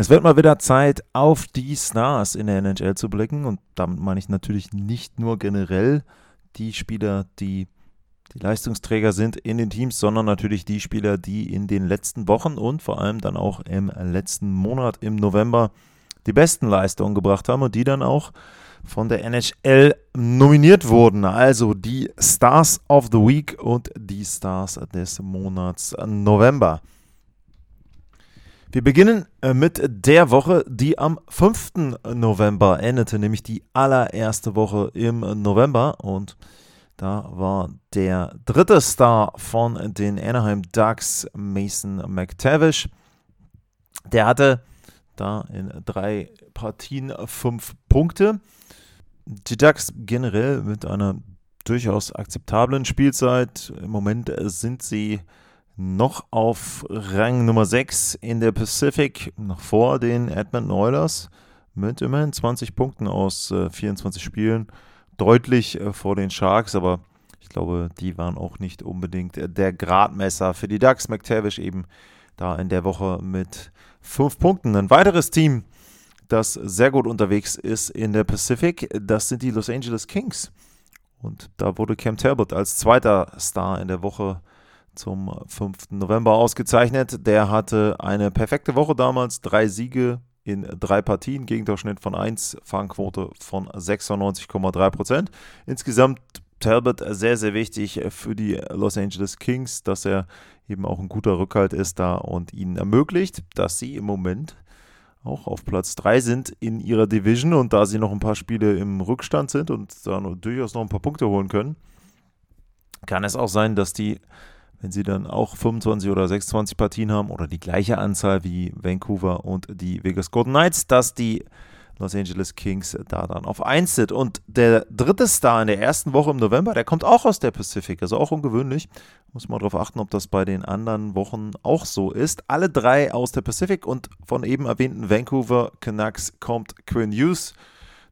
Es wird mal wieder Zeit, auf die Stars in der NHL zu blicken und damit meine ich natürlich nicht nur generell die Spieler, die die Leistungsträger sind in den Teams, sondern natürlich die Spieler, die in den letzten Wochen und vor allem dann auch im letzten Monat im November die besten Leistungen gebracht haben und die dann auch von der NHL nominiert wurden. Also die Stars of the Week und die Stars des Monats November. Wir beginnen äh, mit der Woche, die am 5. November endete, nämlich die allererste Woche im November. Und da war der dritte Star von den Anaheim Ducks, Mason McTavish. Der hatte da in drei Partien fünf Punkte. Die Ducks generell mit einer durchaus akzeptablen Spielzeit. Im Moment sind sie noch auf Rang Nummer 6 in der Pacific, noch vor den Edmonton Oilers mit immerhin 20 Punkten aus äh, 24 Spielen. Deutlich äh, vor den Sharks, aber ich glaube, die waren auch nicht unbedingt äh, der Gradmesser für die Ducks. McTavish eben da in der Woche mit 5 Punkten. Ein weiteres Team, das sehr gut unterwegs ist in der Pacific, das sind die Los Angeles Kings. Und da wurde Cam Talbot als zweiter Star in der Woche zum 5. November ausgezeichnet. Der hatte eine perfekte Woche damals, drei Siege in drei Partien, Gegentorschnitt von 1, Fangquote von 96,3 Prozent. Insgesamt Talbot sehr, sehr wichtig für die Los Angeles Kings, dass er eben auch ein guter Rückhalt ist da und ihnen ermöglicht, dass sie im Moment auch auf Platz 3 sind in ihrer Division und da sie noch ein paar Spiele im Rückstand sind und da durchaus noch ein paar Punkte holen können, kann es auch sein, dass die wenn sie dann auch 25 oder 26 Partien haben oder die gleiche Anzahl wie Vancouver und die Vegas Golden Knights, dass die Los Angeles Kings da dann auf 1 sind. Und der dritte Star in der ersten Woche im November, der kommt auch aus der Pacific, also auch ungewöhnlich. Muss man darauf achten, ob das bei den anderen Wochen auch so ist. Alle drei aus der Pacific und von eben erwähnten Vancouver Canucks kommt Quinn Hughes.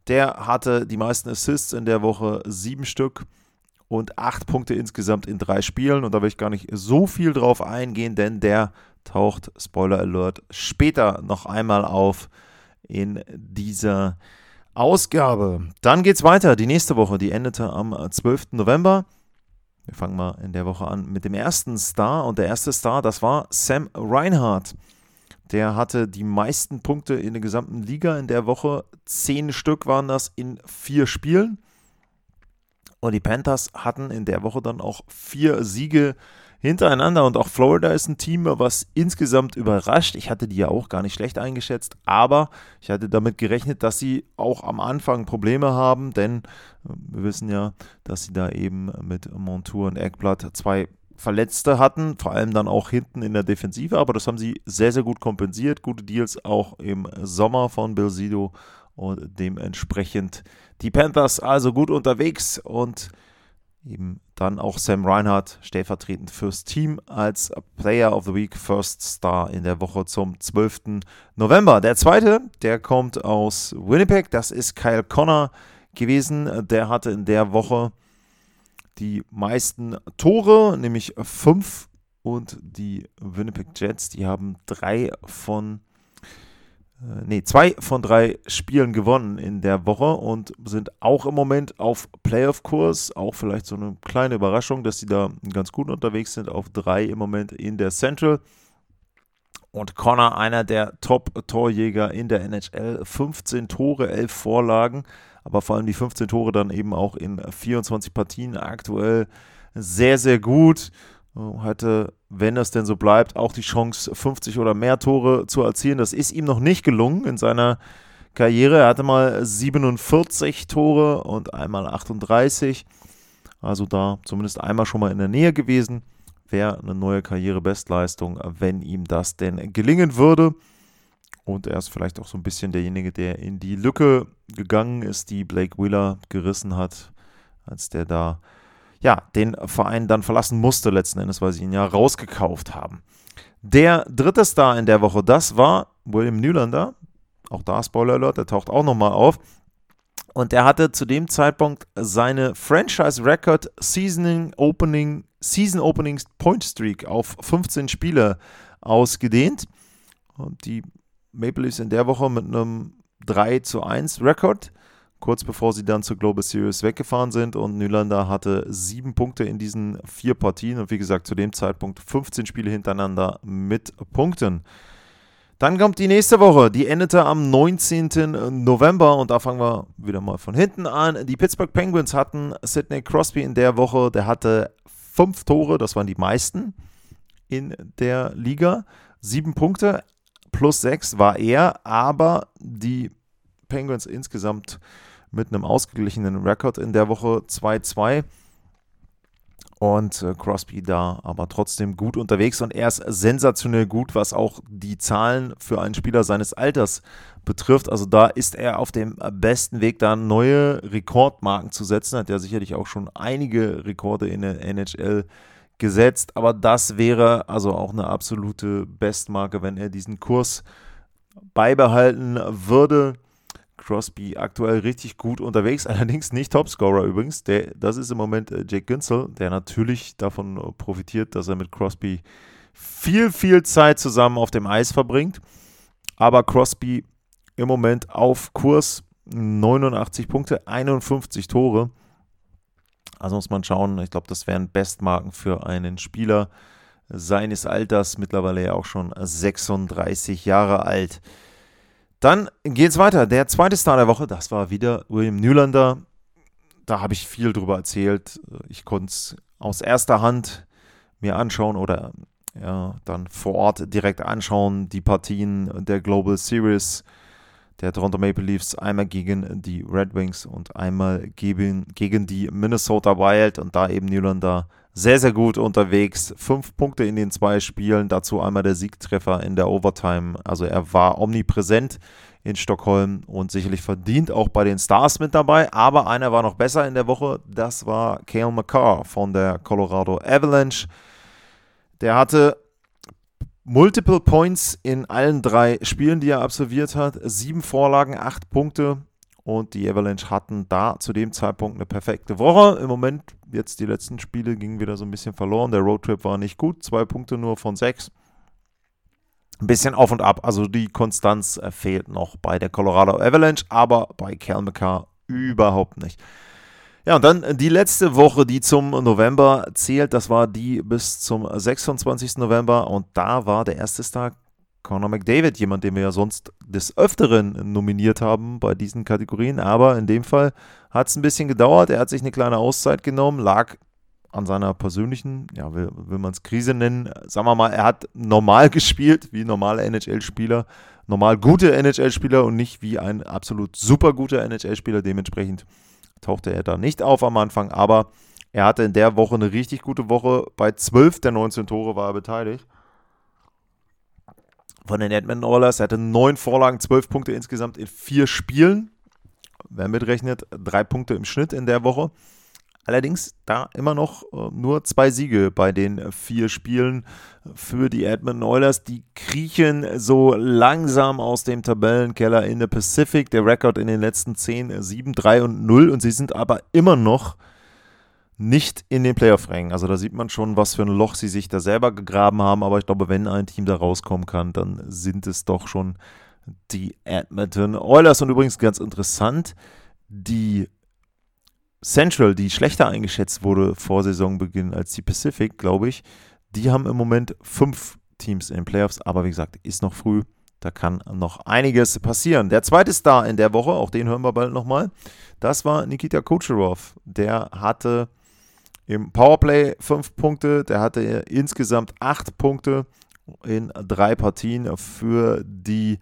Der hatte die meisten Assists in der Woche, sieben Stück und acht Punkte insgesamt in drei Spielen. Und da will ich gar nicht so viel drauf eingehen, denn der taucht, Spoiler Alert, später noch einmal auf in dieser Ausgabe. Dann geht's weiter. Die nächste Woche, die endete am 12. November. Wir fangen mal in der Woche an mit dem ersten Star. Und der erste Star, das war Sam Reinhardt. Der hatte die meisten Punkte in der gesamten Liga in der Woche. Zehn Stück waren das in vier Spielen. Und die Panthers hatten in der Woche dann auch vier Siege hintereinander. Und auch Florida ist ein Team, was insgesamt überrascht. Ich hatte die ja auch gar nicht schlecht eingeschätzt, aber ich hatte damit gerechnet, dass sie auch am Anfang Probleme haben, denn äh, wir wissen ja, dass sie da eben mit Montour und Eckblatt zwei Verletzte hatten, vor allem dann auch hinten in der Defensive, aber das haben sie sehr, sehr gut kompensiert. Gute Deals auch im Sommer von Bill und dementsprechend die Panthers also gut unterwegs und eben dann auch Sam Reinhardt stellvertretend fürs Team als Player of the Week First Star in der Woche zum 12. November. Der zweite, der kommt aus Winnipeg, das ist Kyle Connor gewesen. Der hatte in der Woche die meisten Tore, nämlich fünf und die Winnipeg Jets, die haben drei von nee, zwei von drei Spielen gewonnen in der Woche und sind auch im Moment auf Playoff-Kurs. Auch vielleicht so eine kleine Überraschung, dass sie da ganz gut unterwegs sind. Auf drei im Moment in der Central. Und Connor, einer der Top-Torjäger in der NHL. 15 Tore, 11 Vorlagen. Aber vor allem die 15 Tore dann eben auch in 24 Partien aktuell sehr, sehr gut. Hatte wenn das denn so bleibt, auch die Chance, 50 oder mehr Tore zu erzielen. Das ist ihm noch nicht gelungen in seiner Karriere. Er hatte mal 47 Tore und einmal 38. Also da zumindest einmal schon mal in der Nähe gewesen. Wäre eine neue Karrierebestleistung, wenn ihm das denn gelingen würde. Und er ist vielleicht auch so ein bisschen derjenige, der in die Lücke gegangen ist, die Blake Wheeler gerissen hat, als der da ja, den Verein dann verlassen musste, letzten Endes, weil sie ihn ja rausgekauft haben. Der dritte Star in der Woche, das war William Nylander. Auch da Spoiler Alert, der taucht auch nochmal auf. Und er hatte zu dem Zeitpunkt seine Franchise Record Seasoning Opening, Season Opening Point Streak auf 15 Spiele ausgedehnt. Und die Maple Leafs in der Woche mit einem 3 zu 1 Rekord kurz bevor sie dann zur Global Series weggefahren sind. Und Nylander hatte sieben Punkte in diesen vier Partien und wie gesagt zu dem Zeitpunkt 15 Spiele hintereinander mit Punkten. Dann kommt die nächste Woche, die endete am 19. November und da fangen wir wieder mal von hinten an. Die Pittsburgh Penguins hatten Sidney Crosby in der Woche, der hatte fünf Tore, das waren die meisten in der Liga. Sieben Punkte plus sechs war er, aber die Penguins insgesamt mit einem ausgeglichenen Rekord in der Woche 2-2. Und äh, Crosby da aber trotzdem gut unterwegs und er ist sensationell gut, was auch die Zahlen für einen Spieler seines Alters betrifft. Also da ist er auf dem besten Weg, da neue Rekordmarken zu setzen. Hat ja sicherlich auch schon einige Rekorde in der NHL gesetzt, aber das wäre also auch eine absolute Bestmarke, wenn er diesen Kurs beibehalten würde. Crosby aktuell richtig gut unterwegs, allerdings nicht Topscorer übrigens. Der, das ist im Moment äh, Jake Günzel, der natürlich davon äh, profitiert, dass er mit Crosby viel, viel Zeit zusammen auf dem Eis verbringt. Aber Crosby im Moment auf Kurs 89 Punkte, 51 Tore. Also muss man schauen, ich glaube, das wären Bestmarken für einen Spieler seines Alters, mittlerweile ja auch schon 36 Jahre alt. Dann geht es weiter. Der zweite Star der Woche, das war wieder William Nylander. Da habe ich viel drüber erzählt. Ich konnte es aus erster Hand mir anschauen oder ja, dann vor Ort direkt anschauen. Die Partien der Global Series der Toronto Maple Leafs einmal gegen die Red Wings und einmal gegen, gegen die Minnesota Wild und da eben Nylander sehr, sehr gut unterwegs. Fünf Punkte in den zwei Spielen, dazu einmal der Siegtreffer in der Overtime. Also er war omnipräsent in Stockholm und sicherlich verdient auch bei den Stars mit dabei. Aber einer war noch besser in der Woche, das war Cale McCarr von der Colorado Avalanche. Der hatte Multiple Points in allen drei Spielen, die er absolviert hat. Sieben Vorlagen, acht Punkte. Und die Avalanche hatten da zu dem Zeitpunkt eine perfekte Woche. Im Moment, jetzt die letzten Spiele, gingen wieder so ein bisschen verloren. Der Roadtrip war nicht gut. Zwei Punkte nur von sechs. Ein bisschen auf und ab. Also die Konstanz äh, fehlt noch bei der Colorado Avalanche, aber bei Cal McCarr überhaupt nicht. Ja, und dann die letzte Woche, die zum November zählt, das war die bis zum 26. November und da war der erste Tag Conor McDavid, jemand, den wir ja sonst des Öfteren nominiert haben bei diesen Kategorien. Aber in dem Fall hat es ein bisschen gedauert. Er hat sich eine kleine Auszeit genommen, lag an seiner persönlichen, ja, will, will man es Krise nennen. Sagen wir mal, er hat normal gespielt, wie normale NHL-Spieler, normal gute NHL-Spieler und nicht wie ein absolut super guter NHL-Spieler. Dementsprechend tauchte er da nicht auf am Anfang, aber er hatte in der Woche eine richtig gute Woche. Bei 12 der 19 Tore war er beteiligt von den Edmonton Oilers. Er hatte neun Vorlagen, zwölf Punkte insgesamt in vier Spielen. Wer mitrechnet, drei Punkte im Schnitt in der Woche. Allerdings da immer noch äh, nur zwei Siege bei den vier Spielen für die Edmonton Oilers. Die kriechen so langsam aus dem Tabellenkeller in der Pacific. Der Rekord in den letzten 10, 7, 3 und 0. Und sie sind aber immer noch nicht in den Playoff-Rängen. Also da sieht man schon, was für ein Loch sie sich da selber gegraben haben. Aber ich glaube, wenn ein Team da rauskommen kann, dann sind es doch schon die Edmonton Oilers. Und übrigens ganz interessant, die Central, die schlechter eingeschätzt wurde vor Saisonbeginn als die Pacific, glaube ich, die haben im Moment fünf Teams in den Playoffs. Aber wie gesagt, ist noch früh. Da kann noch einiges passieren. Der zweite Star in der Woche, auch den hören wir bald nochmal, das war Nikita Kucherov. Der hatte im Powerplay fünf Punkte. Der hatte insgesamt acht Punkte in drei Partien für die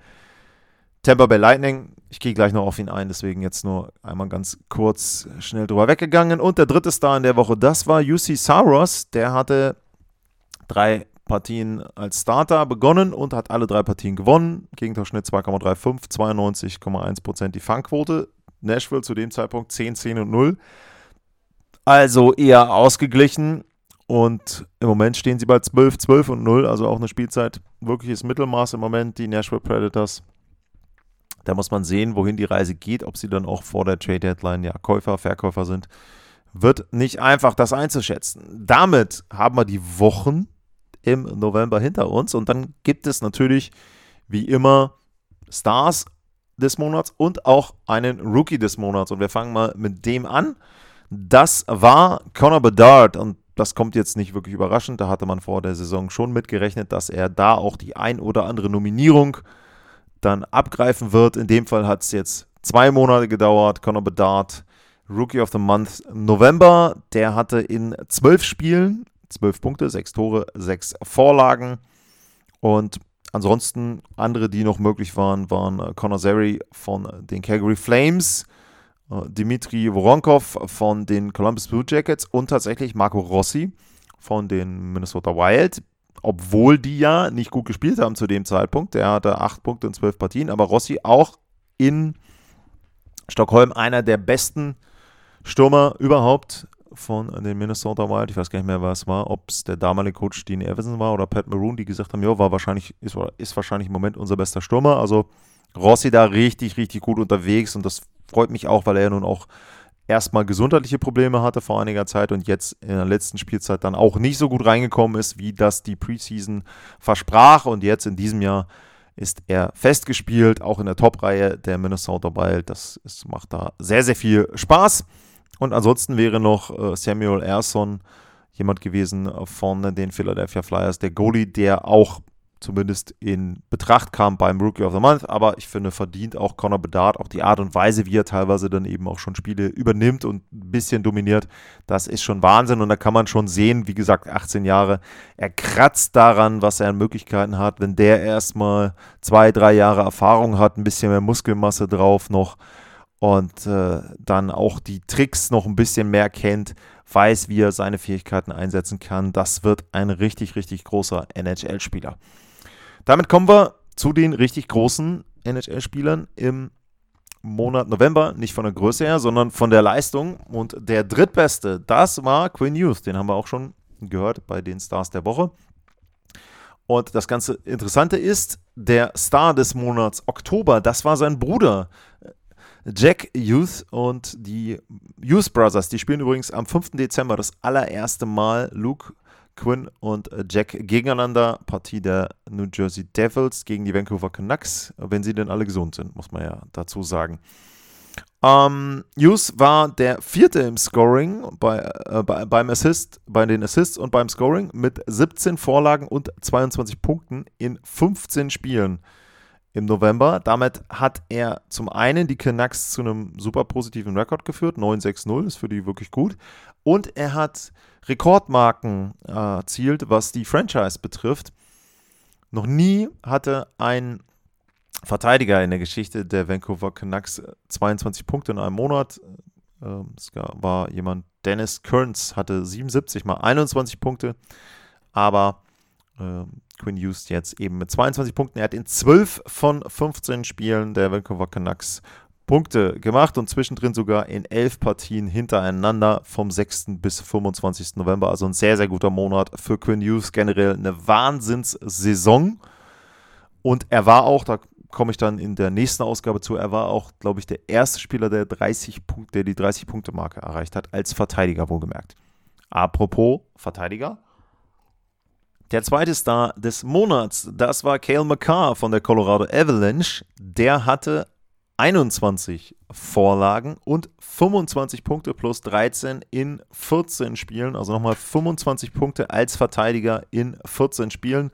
Tampa Bay Lightning. Ich gehe gleich noch auf ihn ein, deswegen jetzt nur einmal ganz kurz schnell drüber weggegangen. Und der dritte Star in der Woche, das war UC Saros. Der hatte drei Partien als Starter begonnen und hat alle drei Partien gewonnen. Gegentorschnitt 2,35, 92,1% die Fangquote. Nashville zu dem Zeitpunkt 10, 10 und 0. Also eher ausgeglichen. Und im Moment stehen sie bei 12, 12 und 0. Also auch eine Spielzeit wirkliches Mittelmaß im Moment, die Nashville Predators. Da muss man sehen, wohin die Reise geht, ob sie dann auch vor der Trade Deadline ja Käufer, Verkäufer sind. Wird nicht einfach, das einzuschätzen. Damit haben wir die Wochen im November hinter uns und dann gibt es natürlich wie immer Stars des Monats und auch einen Rookie des Monats. Und wir fangen mal mit dem an. Das war Conor Bedard und das kommt jetzt nicht wirklich überraschend. Da hatte man vor der Saison schon mitgerechnet, dass er da auch die ein oder andere Nominierung dann abgreifen wird. In dem Fall hat es jetzt zwei Monate gedauert. Conor Bedard, Rookie of the Month November, der hatte in zwölf Spielen zwölf Punkte, sechs Tore, sechs Vorlagen. Und ansonsten andere, die noch möglich waren, waren äh, Conor Zeri von den Calgary Flames, Dimitri Voronkov von den Columbus Blue Jackets und tatsächlich Marco Rossi von den Minnesota Wild. Obwohl die ja nicht gut gespielt haben zu dem Zeitpunkt. Der hatte acht Punkte in zwölf Partien, aber Rossi auch in Stockholm einer der besten Stürmer überhaupt von den Minnesota Wild. Ich weiß gar nicht mehr, was war, ob es der damalige Coach Dean Everson war oder Pat Maroon, die gesagt haben, ja, war wahrscheinlich, ist, ist wahrscheinlich im Moment unser bester Stürmer. Also Rossi da richtig, richtig gut unterwegs und das freut mich auch, weil er nun auch erstmal gesundheitliche Probleme hatte vor einiger Zeit und jetzt in der letzten Spielzeit dann auch nicht so gut reingekommen ist, wie das die Preseason versprach. Und jetzt in diesem Jahr ist er festgespielt, auch in der Top-Reihe der Minnesota Wild. Das ist, macht da sehr, sehr viel Spaß. Und ansonsten wäre noch äh, Samuel Erson jemand gewesen von den Philadelphia Flyers, der Goalie, der auch zumindest in Betracht kam beim Rookie of the Month. Aber ich finde, verdient auch Connor Bedard, auch die Art und Weise, wie er teilweise dann eben auch schon Spiele übernimmt und ein bisschen dominiert, das ist schon Wahnsinn. Und da kann man schon sehen, wie gesagt, 18 Jahre, er kratzt daran, was er an Möglichkeiten hat. Wenn der erstmal zwei, drei Jahre Erfahrung hat, ein bisschen mehr Muskelmasse drauf noch, und äh, dann auch die Tricks noch ein bisschen mehr kennt, weiß, wie er seine Fähigkeiten einsetzen kann. Das wird ein richtig, richtig großer NHL-Spieler. Damit kommen wir zu den richtig großen NHL-Spielern im Monat November. Nicht von der Größe her, sondern von der Leistung. Und der drittbeste, das war Quinn Hughes. Den haben wir auch schon gehört bei den Stars der Woche. Und das ganze Interessante ist, der Star des Monats Oktober, das war sein Bruder Jack Youth und die Youth Brothers. Die spielen übrigens am 5. Dezember das allererste Mal Luke Quinn und Jack gegeneinander. Partie der New Jersey Devils gegen die Vancouver Canucks, wenn sie denn alle gesund sind, muss man ja dazu sagen. Ähm, Hughes war der vierte im Scoring bei, äh, bei, beim Assist, bei den Assists und beim Scoring mit 17 Vorlagen und 22 Punkten in 15 Spielen im November. Damit hat er zum einen die Canucks zu einem super positiven Rekord geführt, 9-6-0, ist für die wirklich gut. Und er hat Rekordmarken äh, erzielt, was die Franchise betrifft. Noch nie hatte ein Verteidiger in der Geschichte der Vancouver Canucks 22 Punkte in einem Monat. Ähm, es war jemand, Dennis Kearns hatte 77 mal 21 Punkte, aber ähm, Quinn Hughes jetzt eben mit 22 Punkten. Er hat in 12 von 15 Spielen der Vancouver Canucks Punkte gemacht und zwischendrin sogar in 11 Partien hintereinander vom 6. bis 25. November. Also ein sehr, sehr guter Monat für Quinn Hughes. Generell eine Wahnsinnssaison. Und er war auch, da komme ich dann in der nächsten Ausgabe zu, er war auch, glaube ich, der erste Spieler, der, 30 Punkt, der die 30-Punkte-Marke erreicht hat, als Verteidiger wohlgemerkt. Apropos Verteidiger, der zweite Star des Monats, das war Cale McCarr von der Colorado Avalanche. Der hatte 21 Vorlagen und 25 Punkte plus 13 in 14 Spielen. Also nochmal 25 Punkte als Verteidiger in 14 Spielen.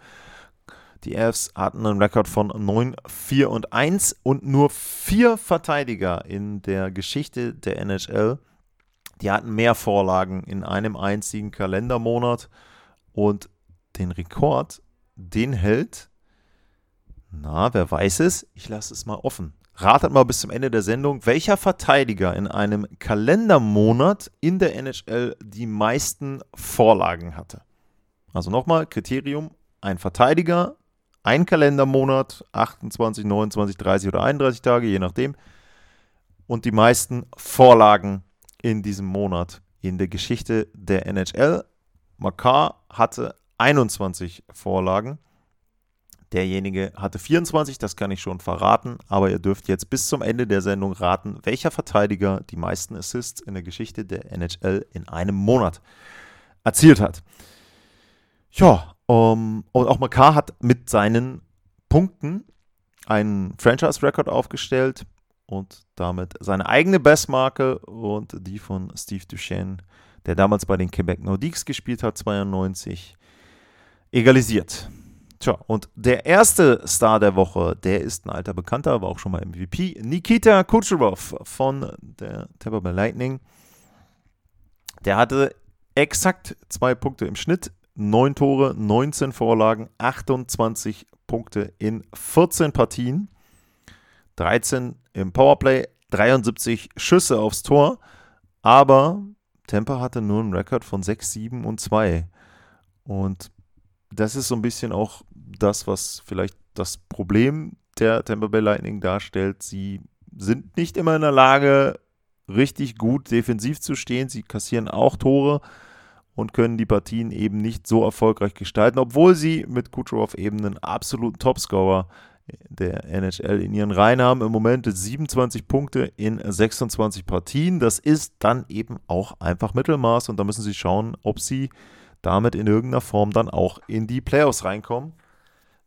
Die Avs hatten einen Rekord von 9, 4 und 1 und nur vier Verteidiger in der Geschichte der NHL. Die hatten mehr Vorlagen in einem einzigen Kalendermonat und den Rekord, den hält, na, wer weiß es? Ich lasse es mal offen. Ratet mal bis zum Ende der Sendung, welcher Verteidiger in einem Kalendermonat in der NHL die meisten Vorlagen hatte. Also nochmal, Kriterium, ein Verteidiger, ein Kalendermonat, 28, 29, 30 oder 31 Tage, je nachdem, und die meisten Vorlagen in diesem Monat in der Geschichte der NHL. Makar hatte 21 Vorlagen. Derjenige hatte 24, das kann ich schon verraten, aber ihr dürft jetzt bis zum Ende der Sendung raten, welcher Verteidiger die meisten Assists in der Geschichte der NHL in einem Monat erzielt hat. Ja, um, und auch Makar hat mit seinen Punkten einen Franchise-Record aufgestellt und damit seine eigene Bestmarke und die von Steve Duchesne, der damals bei den Quebec Nordiques gespielt hat, 92, egalisiert. Tja, und der erste Star der Woche, der ist ein alter Bekannter, war auch schon mal MVP, Nikita Kucherov von der Tampa Bay Lightning. Der hatte exakt zwei Punkte im Schnitt, neun Tore, 19 Vorlagen, 28 Punkte in 14 Partien, 13 im Powerplay, 73 Schüsse aufs Tor, aber Tampa hatte nur einen Rekord von 6, 7 und 2. Und das ist so ein bisschen auch das, was vielleicht das Problem der Tampa Bay Lightning darstellt. Sie sind nicht immer in der Lage, richtig gut defensiv zu stehen. Sie kassieren auch Tore und können die Partien eben nicht so erfolgreich gestalten, obwohl sie mit Kucherov eben einen absoluten Topscorer der NHL in ihren Reihen haben. Im Moment 27 Punkte in 26 Partien. Das ist dann eben auch einfach Mittelmaß und da müssen sie schauen, ob sie damit in irgendeiner Form dann auch in die Playoffs reinkommen.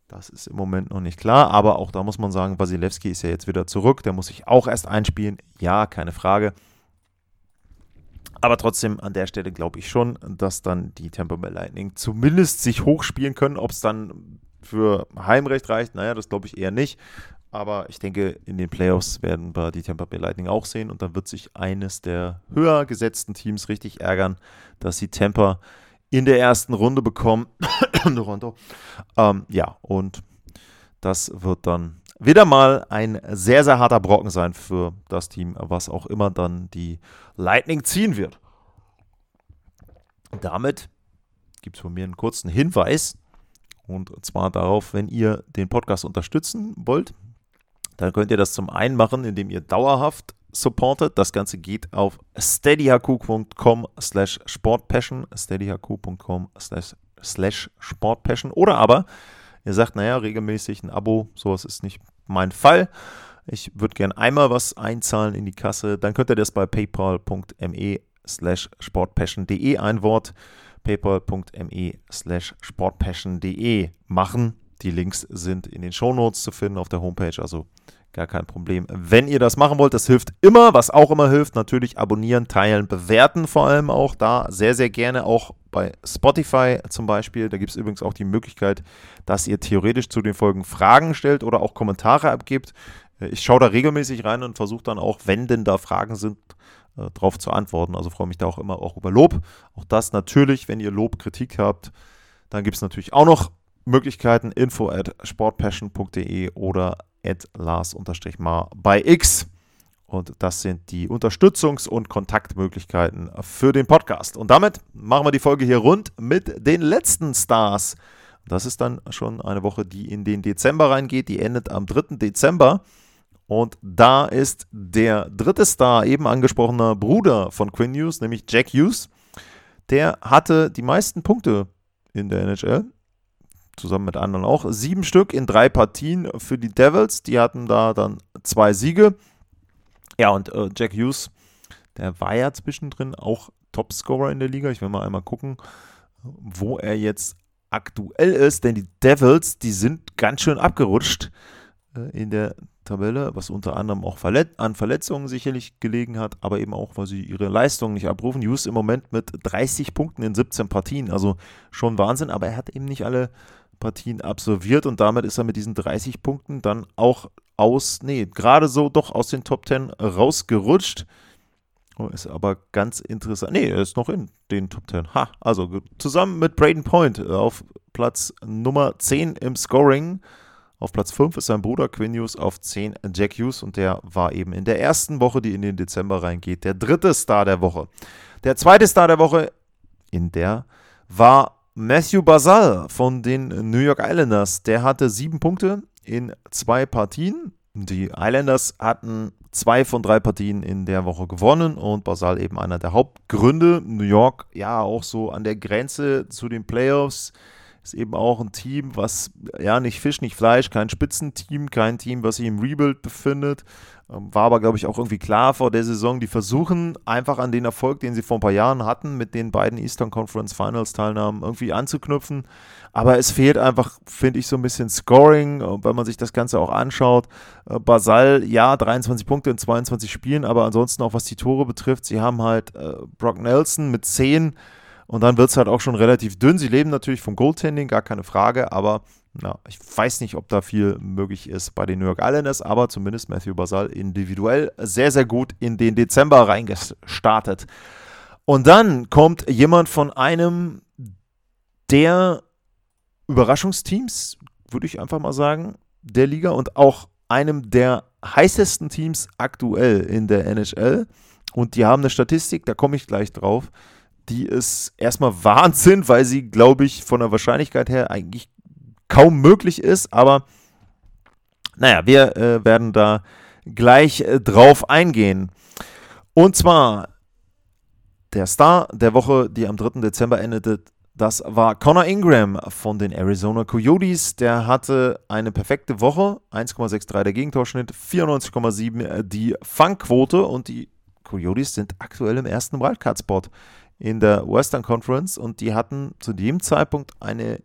Das ist im Moment noch nicht klar, aber auch da muss man sagen, Wasilewski ist ja jetzt wieder zurück, der muss sich auch erst einspielen. Ja, keine Frage. Aber trotzdem an der Stelle glaube ich schon, dass dann die Tampa Bay Lightning zumindest sich hochspielen können. Ob es dann für Heimrecht reicht, naja, das glaube ich eher nicht. Aber ich denke, in den Playoffs werden wir die Tampa Bay Lightning auch sehen und dann wird sich eines der höher gesetzten Teams richtig ärgern, dass sie Tampa in der ersten Runde bekommen. ähm, ja, und das wird dann wieder mal ein sehr, sehr harter Brocken sein für das Team, was auch immer dann die Lightning ziehen wird. Damit gibt es von mir einen kurzen Hinweis. Und zwar darauf, wenn ihr den Podcast unterstützen wollt, dann könnt ihr das zum einen machen, indem ihr dauerhaft supportet. Das Ganze geht auf steadyhq.com slash sportpassion, steadyhq.com slash sportpassion oder aber ihr sagt, naja, regelmäßig ein Abo, sowas ist nicht mein Fall. Ich würde gerne einmal was einzahlen in die Kasse, dann könnt ihr das bei paypal.me slash sportpassion.de ein Wort paypal.me slash sportpassion.de machen. Die Links sind in den Shownotes zu finden auf der Homepage, also Gar kein Problem. Wenn ihr das machen wollt, das hilft immer. Was auch immer hilft, natürlich abonnieren, teilen, bewerten vor allem auch da. Sehr, sehr gerne auch bei Spotify zum Beispiel. Da gibt es übrigens auch die Möglichkeit, dass ihr theoretisch zu den Folgen Fragen stellt oder auch Kommentare abgibt. Äh, ich schaue da regelmäßig rein und versuche dann auch, wenn denn da Fragen sind, äh, darauf zu antworten. Also freue mich da auch immer auch über Lob. Auch das natürlich, wenn ihr Lob, Kritik habt, dann gibt es natürlich auch noch Möglichkeiten info at sportpassion.de oder at Lars-Mar bei X. Und das sind die Unterstützungs- und Kontaktmöglichkeiten für den Podcast. Und damit machen wir die Folge hier rund mit den letzten Stars. Das ist dann schon eine Woche, die in den Dezember reingeht. Die endet am 3. Dezember. Und da ist der dritte Star, eben angesprochener Bruder von Quinn Hughes, nämlich Jack Hughes. Der hatte die meisten Punkte in der NHL zusammen mit anderen auch. Sieben Stück in drei Partien für die Devils. Die hatten da dann zwei Siege. Ja, und äh, Jack Hughes, der war ja zwischendrin auch Topscorer in der Liga. Ich will mal einmal gucken, wo er jetzt aktuell ist, denn die Devils, die sind ganz schön abgerutscht äh, in der Tabelle, was unter anderem auch verlet an Verletzungen sicherlich gelegen hat, aber eben auch, weil sie ihre Leistung nicht abrufen. Hughes im Moment mit 30 Punkten in 17 Partien, also schon Wahnsinn, aber er hat eben nicht alle Partien absolviert und damit ist er mit diesen 30 Punkten dann auch aus, nee, gerade so doch aus den Top 10 rausgerutscht. Oh, ist aber ganz interessant. Nee, er ist noch in den Top 10. Ha, also zusammen mit Braden Point auf Platz Nummer 10 im Scoring. Auf Platz 5 ist sein Bruder Quinn Hughes, auf 10 Jack Hughes und der war eben in der ersten Woche, die in den Dezember reingeht, der dritte Star der Woche. Der zweite Star der Woche in der war Matthew Basal von den New York Islanders. Der hatte sieben Punkte in zwei Partien. Die Islanders hatten zwei von drei Partien in der Woche gewonnen und Basal eben einer der Hauptgründe. New York ja auch so an der Grenze zu den Playoffs ist eben auch ein Team, was ja nicht Fisch, nicht Fleisch, kein Spitzenteam, kein Team, was sich im Rebuild befindet. Ähm, war aber, glaube ich, auch irgendwie klar vor der Saison. Die versuchen einfach an den Erfolg, den sie vor ein paar Jahren hatten, mit den beiden Eastern Conference Finals Teilnahmen, irgendwie anzuknüpfen. Aber es fehlt einfach, finde ich, so ein bisschen Scoring, äh, wenn man sich das Ganze auch anschaut. Äh, Basal, ja, 23 Punkte in 22 Spielen, aber ansonsten auch was die Tore betrifft, sie haben halt äh, Brock Nelson mit 10 und dann wird es halt auch schon relativ dünn. Sie leben natürlich vom Goaltending, gar keine Frage, aber na, ich weiß nicht, ob da viel möglich ist bei den New York Islanders, aber zumindest Matthew Basal individuell sehr, sehr gut in den Dezember reingestartet. Und dann kommt jemand von einem der Überraschungsteams, würde ich einfach mal sagen, der Liga und auch einem der heißesten Teams aktuell in der NHL. Und die haben eine Statistik, da komme ich gleich drauf die ist erstmal Wahnsinn, weil sie, glaube ich, von der Wahrscheinlichkeit her eigentlich kaum möglich ist. Aber naja, wir äh, werden da gleich äh, drauf eingehen. Und zwar der Star der Woche, die am 3. Dezember endete, das war Connor Ingram von den Arizona Coyotes. Der hatte eine perfekte Woche, 1,63 der Gegentorschnitt, 94,7 die Fangquote und die Coyotes sind aktuell im ersten Wildcard-Spot in der Western Conference und die hatten zu dem Zeitpunkt eine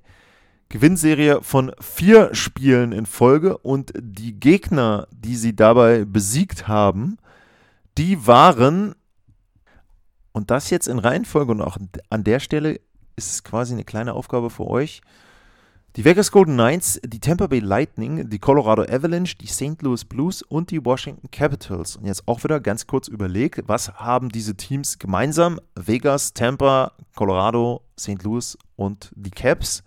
Gewinnserie von vier Spielen in Folge und die Gegner, die sie dabei besiegt haben, die waren, und das jetzt in Reihenfolge und auch an der Stelle ist es quasi eine kleine Aufgabe für euch, die Vegas Golden Knights, die Tampa Bay Lightning, die Colorado Avalanche, die St. Louis Blues und die Washington Capitals. Und jetzt auch wieder ganz kurz überlegt, was haben diese Teams gemeinsam? Vegas, Tampa, Colorado, St. Louis und die Caps.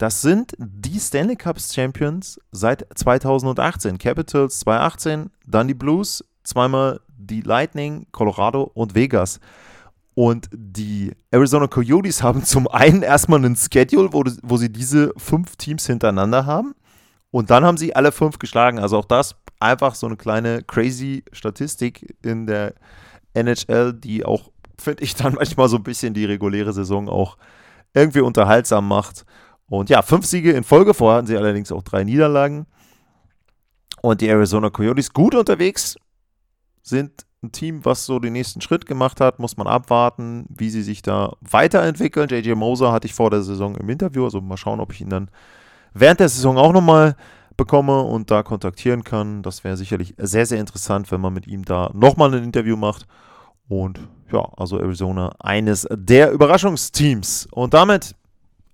Das sind die Stanley Cups Champions seit 2018. Capitals 2018, dann die Blues, zweimal die Lightning, Colorado und Vegas. Und die Arizona Coyotes haben zum einen erstmal einen Schedule, wo, wo sie diese fünf Teams hintereinander haben. Und dann haben sie alle fünf geschlagen. Also auch das einfach so eine kleine crazy Statistik in der NHL, die auch, finde ich, dann manchmal so ein bisschen die reguläre Saison auch irgendwie unterhaltsam macht. Und ja, fünf Siege in Folge. Vorher hatten sie allerdings auch drei Niederlagen. Und die Arizona Coyotes gut unterwegs, sind ein Team, was so den nächsten Schritt gemacht hat, muss man abwarten, wie sie sich da weiterentwickeln. JJ Moser hatte ich vor der Saison im Interview, also mal schauen, ob ich ihn dann während der Saison auch nochmal bekomme und da kontaktieren kann. Das wäre sicherlich sehr, sehr interessant, wenn man mit ihm da nochmal ein Interview macht. Und ja, also Arizona eines der Überraschungsteams. Und damit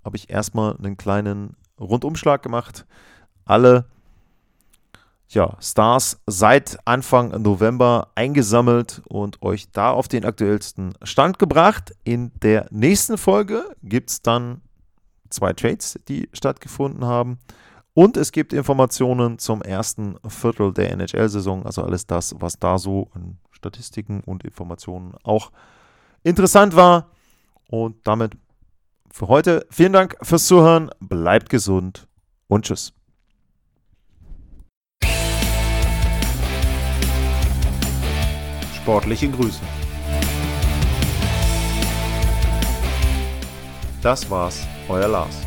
habe ich erstmal einen kleinen Rundumschlag gemacht. Alle ja, Stars seit Anfang November eingesammelt und euch da auf den aktuellsten Stand gebracht. In der nächsten Folge gibt es dann zwei Trades, die stattgefunden haben. Und es gibt Informationen zum ersten Viertel der NHL-Saison, also alles das, was da so an Statistiken und Informationen auch interessant war. Und damit für heute vielen Dank fürs Zuhören, bleibt gesund und tschüss. Sportliche Grüße. Das war's, euer Lars.